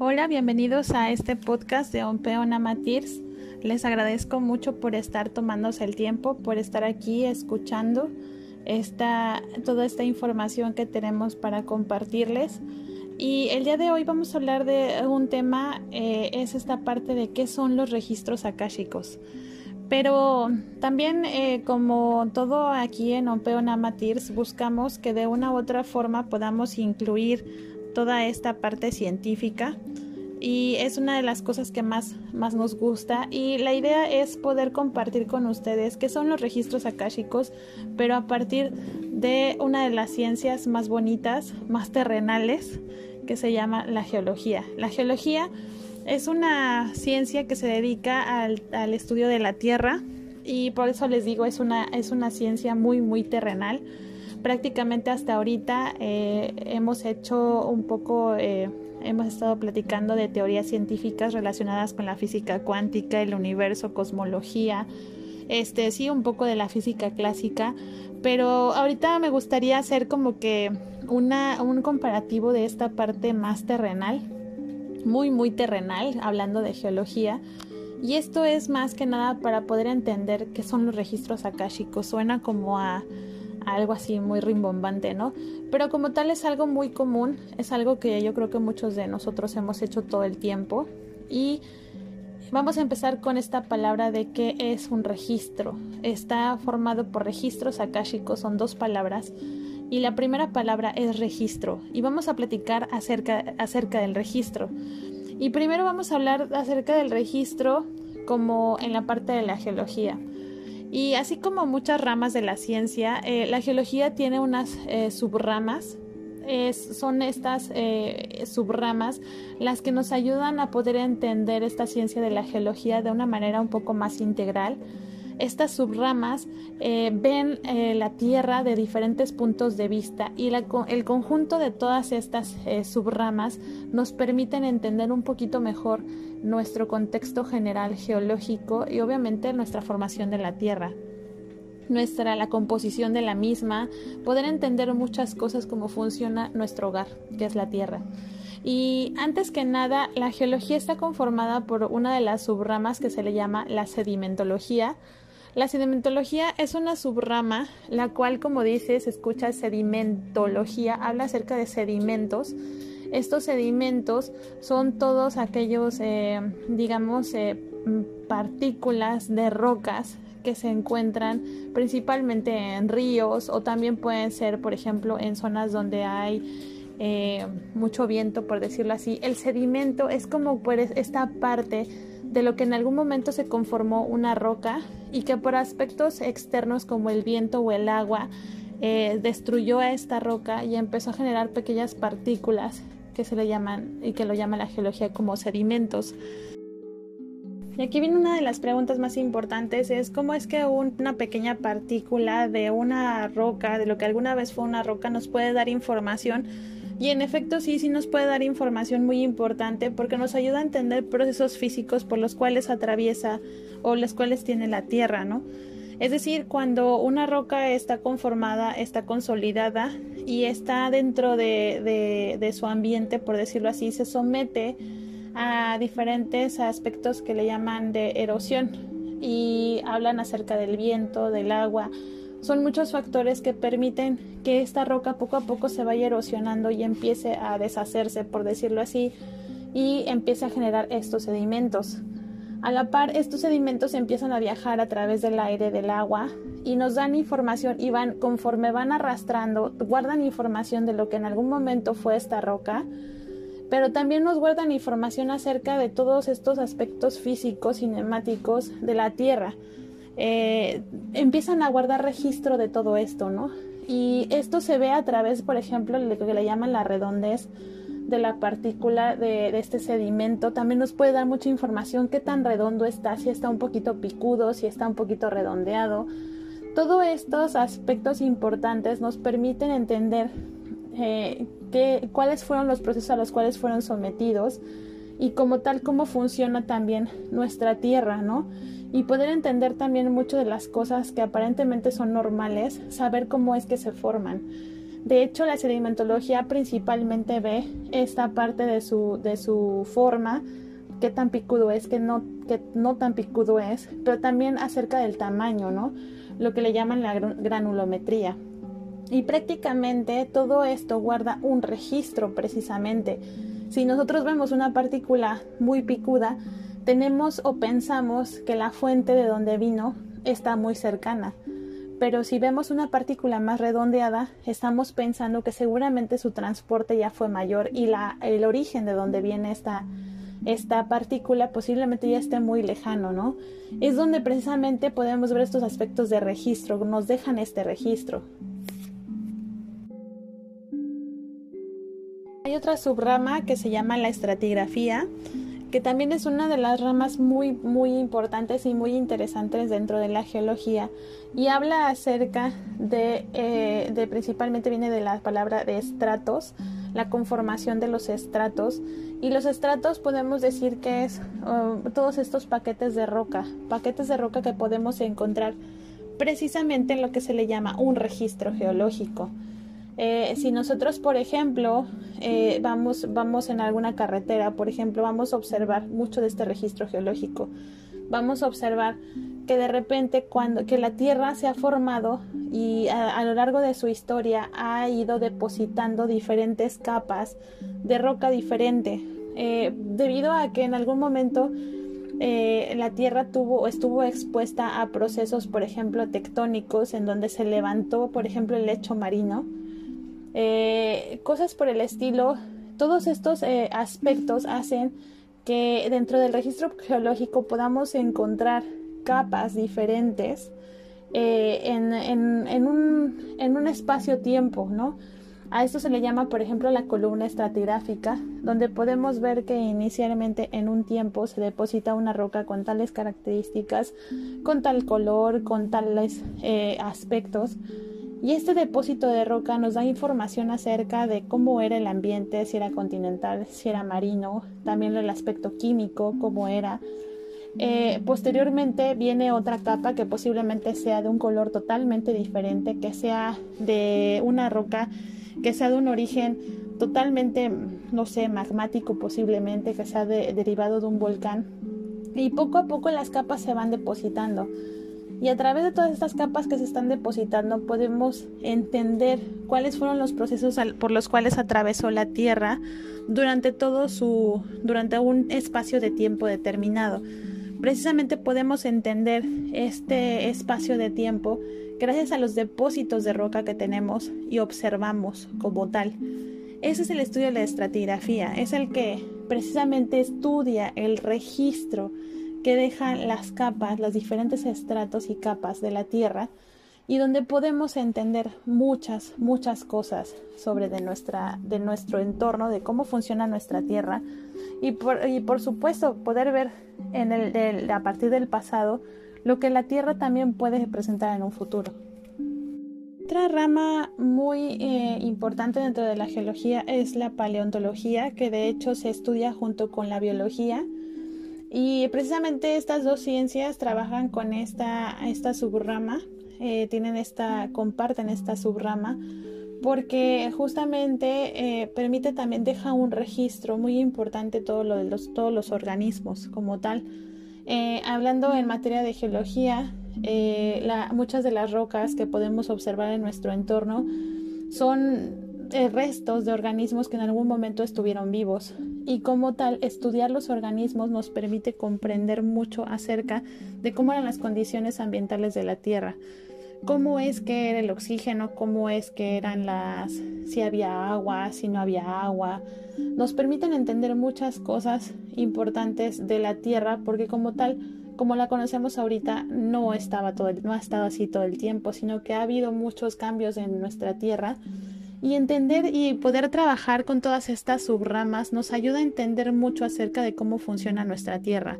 Hola, bienvenidos a este podcast de Ompeona Matirs. Les agradezco mucho por estar tomándose el tiempo, por estar aquí escuchando esta, toda esta información que tenemos para compartirles. Y el día de hoy vamos a hablar de un tema, eh, es esta parte de qué son los registros akáshicos. Pero también, eh, como todo aquí en Ompeo Namatirs, buscamos que de una u otra forma podamos incluir toda esta parte científica y es una de las cosas que más, más nos gusta y la idea es poder compartir con ustedes qué son los registros akáshicos, pero a partir de una de las ciencias más bonitas, más terrenales, que se llama la geología. La geología es una ciencia que se dedica al, al estudio de la Tierra y por eso les digo, es una, es una ciencia muy, muy terrenal. Prácticamente hasta ahorita eh, hemos hecho un poco... Eh, hemos estado platicando de teorías científicas relacionadas con la física cuántica, el universo, cosmología, este sí un poco de la física clásica, pero ahorita me gustaría hacer como que una, un comparativo de esta parte más terrenal, muy muy terrenal, hablando de geología. Y esto es más que nada para poder entender qué son los registros akáshicos. Suena como a algo así muy rimbombante, ¿no? Pero como tal es algo muy común, es algo que yo creo que muchos de nosotros hemos hecho todo el tiempo y vamos a empezar con esta palabra de qué es un registro. Está formado por registros akáshicos, son dos palabras y la primera palabra es registro y vamos a platicar acerca, acerca del registro. Y primero vamos a hablar acerca del registro como en la parte de la geología. Y así como muchas ramas de la ciencia, eh, la geología tiene unas eh, subramas. son estas eh, subramas las que nos ayudan a poder entender esta ciencia de la geología de una manera un poco más integral estas subramas eh, ven eh, la Tierra de diferentes puntos de vista y el conjunto de todas estas eh, subramas nos permiten entender un poquito mejor nuestro contexto general geológico y obviamente nuestra formación de la Tierra nuestra la composición de la misma, poder entender muchas cosas como funciona nuestro hogar, que es la Tierra. Y antes que nada, la geología está conformada por una de las subramas que se le llama la sedimentología, la sedimentología es una subrama, la cual, como dice, se escucha sedimentología, habla acerca de sedimentos. Estos sedimentos son todos aquellos, eh, digamos, eh, partículas de rocas que se encuentran principalmente en ríos o también pueden ser, por ejemplo, en zonas donde hay eh, mucho viento, por decirlo así. El sedimento es como pues, esta parte de lo que en algún momento se conformó una roca y que por aspectos externos como el viento o el agua eh, destruyó a esta roca y empezó a generar pequeñas partículas que se le llaman y que lo llama la geología como sedimentos. Y aquí viene una de las preguntas más importantes, es cómo es que una pequeña partícula de una roca, de lo que alguna vez fue una roca, nos puede dar información y en efecto sí, sí nos puede dar información muy importante porque nos ayuda a entender procesos físicos por los cuales atraviesa o los cuales tiene la Tierra, ¿no? Es decir, cuando una roca está conformada, está consolidada y está dentro de, de, su ambiente, por decirlo así, se somete a diferentes aspectos que le llaman de erosión y hablan acerca del viento, del agua, son muchos factores que permiten que esta roca poco a poco se vaya erosionando y empiece a deshacerse, por decirlo así, y empiece a generar estos sedimentos. A la par, estos sedimentos empiezan a viajar a través del aire, del agua, y nos dan información y van, conforme van arrastrando, guardan información de lo que en algún momento fue esta roca, pero también nos guardan información acerca de todos estos aspectos físicos, cinemáticos de la Tierra eh, empiezan a guardar registro de todo esto, ¿no? Y esto se ve a través, por ejemplo, de lo que le llaman la redondez de la partícula de, este sedimento. También nos puede dar mucha información qué tan redondo está, si está un poquito picudo, si está un poquito redondeado. Todos estos aspectos importantes nos permiten entender eh, cuáles fueron los procesos a los cuales fueron sometidos y como tal cómo funciona también nuestra tierra, ¿no? Y poder entender también mucho de las cosas que aparentemente son normales, saber cómo es que se forman. De hecho, la sedimentología principalmente ve esta parte de su, de su forma, qué tan picudo es, qué no, qué no tan picudo es, pero también acerca del tamaño, ¿no? Lo que le llaman la granulometría. Y prácticamente todo esto guarda un registro precisamente. Si nosotros vemos una partícula muy picuda, tenemos o pensamos que la fuente de donde vino está muy cercana. Pero si vemos una partícula más redondeada, estamos pensando que seguramente su transporte ya fue mayor y la, el origen de donde viene esta, esta partícula posiblemente ya esté muy lejano, ¿no? Es donde precisamente podemos ver estos aspectos de registro, nos dejan este registro. Hay otra subrama que se llama la estratigrafía que también es una de las ramas muy, muy importantes y muy interesantes dentro de la geología y habla acerca de, eh, de principalmente viene de la palabra de estratos, la conformación de los estratos y los estratos podemos decir que es uh, todos estos paquetes de roca, paquetes de roca que podemos encontrar precisamente en lo que se le llama un registro geológico. Eh, si nosotros, por ejemplo, eh, vamos, vamos en alguna carretera, por ejemplo, vamos a observar mucho de este registro geológico. Vamos a observar que de repente cuando que la Tierra se ha formado y a, lo largo de su historia ha ido depositando diferentes capas de roca diferente, eh, debido a que en algún momento la Tierra tuvo estuvo expuesta a procesos, por ejemplo, tectónicos, en donde se levantó, por ejemplo, el lecho marino eh, cosas por el estilo. Todos estos eh, aspectos hacen que dentro del registro geológico podamos encontrar capas diferentes eh, en, en, un, en un espacio-tiempo, ¿no? A esto se le llama, por ejemplo, la columna estratigráfica, donde podemos ver que inicialmente en un tiempo se deposita una roca con tales características, con tal color, con tales aspectos, y este depósito de roca nos da información acerca de cómo era el ambiente, si era continental, si era marino, también el aspecto químico, cómo era. Eh, posteriormente viene otra capa que posiblemente sea de un color totalmente diferente, que sea de una roca, que sea de un origen totalmente, no sé, magmático posiblemente, que sea derivado de un volcán. Y poco a poco las capas se van depositando. Y a través de todas estas capas que se están depositando podemos entender cuáles fueron los procesos por los cuales atravesó la Tierra durante todo su durante un espacio de tiempo determinado. Precisamente podemos entender este espacio de tiempo gracias a los depósitos de roca que tenemos y observamos como tal. Ese es el estudio de la estratigrafía, es el que precisamente estudia el registro que dejan las capas, los diferentes estratos y capas de la Tierra y donde podemos entender muchas, muchas cosas sobre de, nuestra, de nuestro entorno, de cómo funciona nuestra Tierra y por, y por supuesto poder ver en el, a partir del pasado lo que la Tierra también puede presentar en un futuro. Otra rama muy eh, importante dentro de la geología es la paleontología, que de hecho se estudia junto con la biología y precisamente estas dos ciencias trabajan con esta, esta subrama, eh, tienen esta, comparten esta subrama, porque justamente eh, permite también, deja un registro muy importante de los, todos los organismos como tal. Eh, hablando en materia de geología, muchas de las rocas que podemos observar en nuestro entorno son restos de organismos que en algún momento estuvieron vivos y como tal estudiar los organismos nos permite comprender mucho acerca de cómo eran las condiciones ambientales de la Tierra, cómo es que era el oxígeno, cómo es que eran las, si había agua, si no había agua. Nos permiten entender muchas cosas importantes de la Tierra porque como tal, como la conocemos ahorita, no estaba todo, no ha estado así todo el tiempo, sino que ha habido muchos cambios en nuestra Tierra y entender y poder trabajar con todas estas subramas nos ayuda a entender mucho acerca de cómo funciona nuestra Tierra.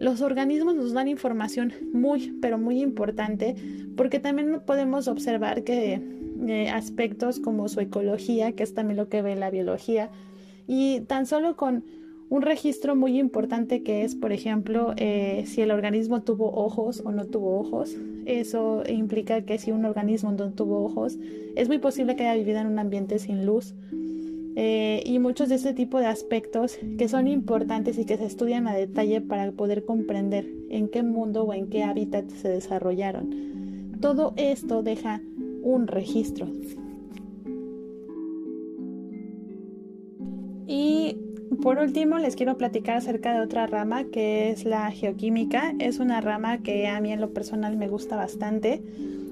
Los organismos nos dan información muy, pero muy importante porque también podemos observar que eh, aspectos como su ecología, que es también lo que ve la biología, y tan solo con Un registro muy importante que es, por ejemplo, eh, si el organismo tuvo ojos o no tuvo ojos. Eso implica que si un organismo no tuvo ojos, es muy posible que haya vivido en un ambiente sin luz. Eh, y muchos de este tipo de aspectos que son importantes y que se estudian a detalle para poder comprender en qué mundo o en qué hábitat se desarrollaron. Todo esto deja un registro. Por último, les quiero platicar acerca de otra rama que es la geoquímica. Es una rama que a mí en lo personal me gusta bastante.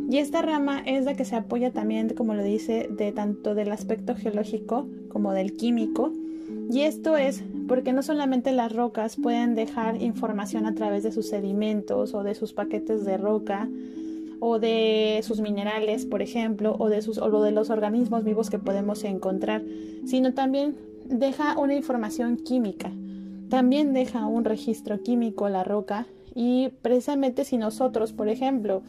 Y esta rama es la que se apoya también, como lo dice, de tanto del aspecto geológico como del químico. Y esto es porque no solamente las rocas pueden dejar información a través de sus sedimentos o de sus paquetes de roca o de sus minerales, por ejemplo, o de sus o de los organismos vivos que podemos encontrar, sino también deja una información química. También deja un registro químico la roca y precisamente si nosotros, por ejemplo,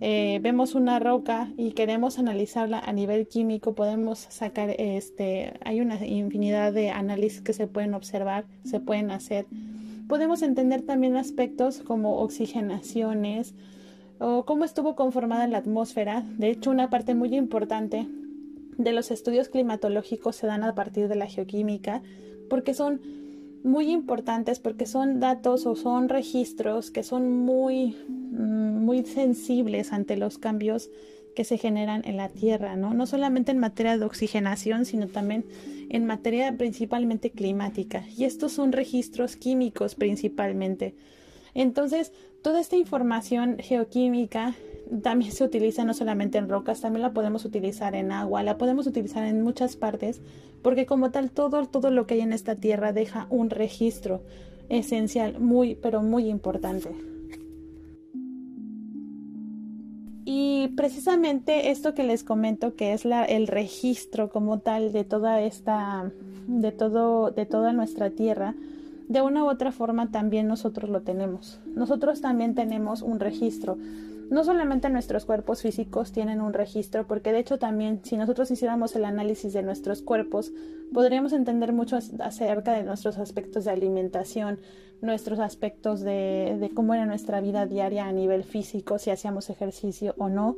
eh, vemos una roca y queremos analizarla a nivel químico, podemos sacar, este, hay una infinidad de análisis que se pueden observar, se pueden hacer. Podemos entender también aspectos como oxigenaciones o cómo estuvo conformada la atmósfera. De hecho, una parte muy importante de los estudios climatológicos se dan a partir de la geoquímica porque son muy importantes porque son datos o son registros que son muy mm, muy sensibles ante los cambios que se generan en la Tierra, ¿no? No solamente en materia de oxigenación, sino también en materia principalmente climática. Y estos son registros químicos principalmente. Entonces, toda esta información geoquímica también se utiliza no solamente en rocas, también la podemos utilizar en agua, la podemos utilizar en muchas partes, porque como tal todo, todo lo que hay en esta tierra deja un registro esencial, muy, pero muy importante. Y precisamente esto que les comento, que es la, el registro como tal de toda esta, de todo, de toda nuestra tierra, de una u otra forma también nosotros lo tenemos. Nosotros también tenemos un registro no solamente nuestros cuerpos físicos tienen un registro, porque de hecho también si nosotros hiciéramos el análisis de nuestros cuerpos, podríamos entender mucho acerca de nuestros aspectos de alimentación, nuestros aspectos de, cómo era nuestra vida diaria a nivel físico, si hacíamos ejercicio o no.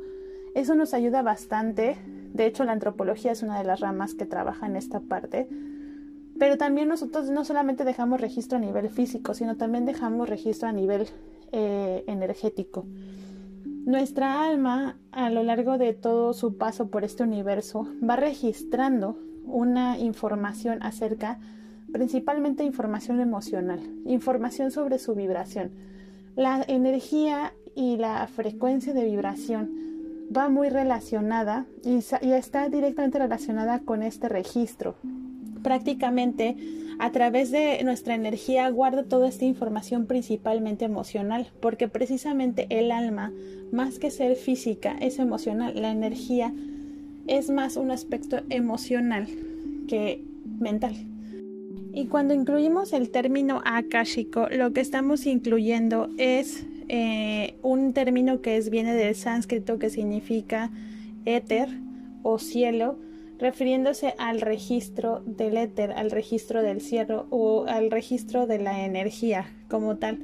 Eso nos ayuda bastante. De hecho, la antropología es una de las ramas que trabaja en esta parte. Pero también nosotros no solamente dejamos registro a nivel físico, sino también dejamos registro a nivel eh, energético. Nuestra alma, a lo largo de todo su paso por este universo, va registrando una información acerca, principalmente información emocional, información sobre su vibración. La energía y la frecuencia de vibración va muy relacionada y, está directamente relacionada con este registro. Prácticamente a través de nuestra energía guarda toda esta información principalmente emocional, porque precisamente el alma, más que ser física, es emocional. La energía es más un aspecto emocional que mental. Y cuando incluimos el término akashico, lo que estamos incluyendo es eh, un término que es, viene del sánscrito que significa éter o cielo, refiriéndose al registro del éter, al registro del cielo o al registro de la energía como tal.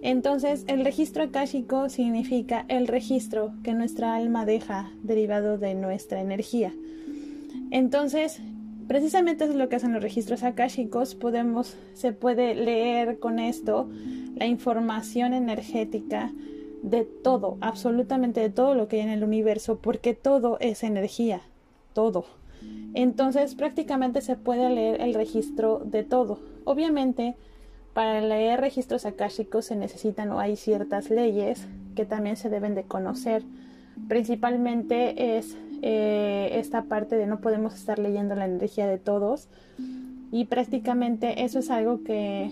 Entonces, el registro akáshico significa el registro que nuestra alma deja derivado de nuestra energía. Entonces, precisamente es lo que hacen los registros akáshicos. Podemos, se puede leer con esto la información energética de todo, absolutamente de todo lo que hay en el universo, porque todo es energía, todo. Entonces prácticamente se puede leer el registro de todo. Obviamente, para leer registros akáshicos se necesitan o hay ciertas leyes que también se deben de conocer. Principalmente es eh, esta parte de no podemos estar leyendo la energía de todos y prácticamente eso es algo que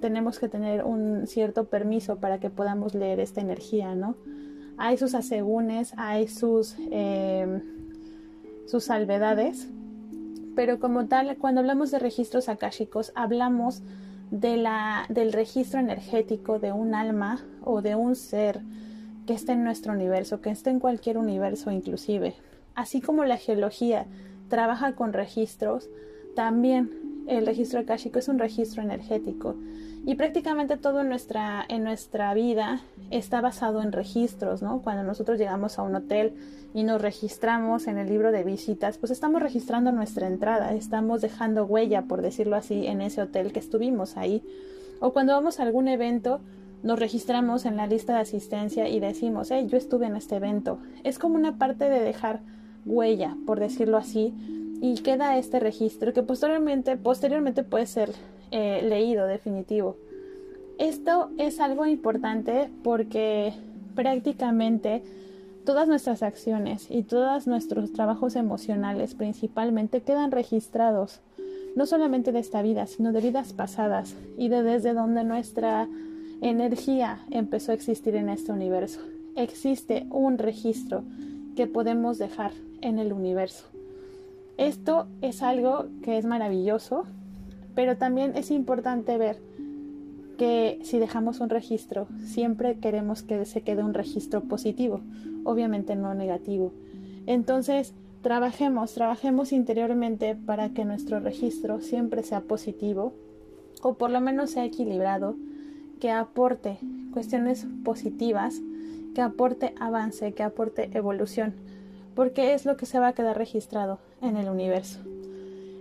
tenemos que tener un cierto permiso para que podamos leer esta energía, ¿no? Hay sus asegúnes, hay sus... Eh, sus salvedades, pero como tal, cuando hablamos de registros akáshicos, hablamos de la, del registro energético de un alma o de un ser que esté en nuestro universo, que esté en cualquier universo inclusive. Así como la geología trabaja con registros, también el registro akáshico es un registro energético y prácticamente todo en nuestra, en nuestra vida está basado en registros, ¿no? Cuando nosotros llegamos a un hotel y nos registramos en el libro de visitas, pues estamos registrando nuestra entrada, estamos dejando huella, por decirlo así, en ese hotel que estuvimos ahí. O cuando vamos a algún evento, nos registramos en la lista de asistencia y decimos, hey, yo estuve en este evento. Es como una parte de dejar huella, por decirlo así, y queda este registro que posteriormente, posteriormente puede ser eh, leído definitivo. Esto es algo importante porque prácticamente todas nuestras acciones y todos nuestros trabajos emocionales principalmente quedan registrados, no solamente de esta vida, sino de vidas pasadas y de desde donde nuestra energía empezó a existir en este universo. Existe un registro que podemos dejar en el universo. Esto es algo que es maravilloso, pero también es importante ver que si dejamos un registro, siempre queremos que se quede un registro positivo, obviamente no negativo. Entonces, trabajemos, trabajemos interiormente para que nuestro registro siempre sea positivo o por lo menos sea equilibrado, que aporte cuestiones positivas, que aporte avance, que aporte evolución porque es lo que se va a quedar registrado en el universo.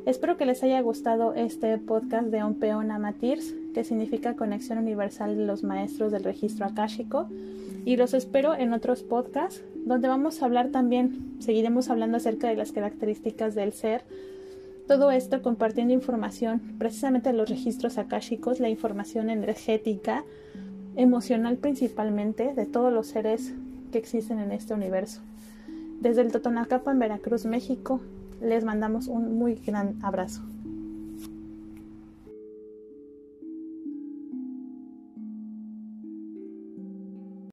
Espero que les haya gustado este podcast de Peón Amatirs, que significa Conexión Universal de los Maestros del Registro Akáshico, y los espero en otros podcasts donde vamos a hablar también, seguiremos hablando acerca de las características del ser, todo esto compartiendo información precisamente los registros akáshicos, la información energética, emocional principalmente, de todos los seres que existen en este universo. Desde el Totonacapo en Veracruz, México, les mandamos un muy gran abrazo.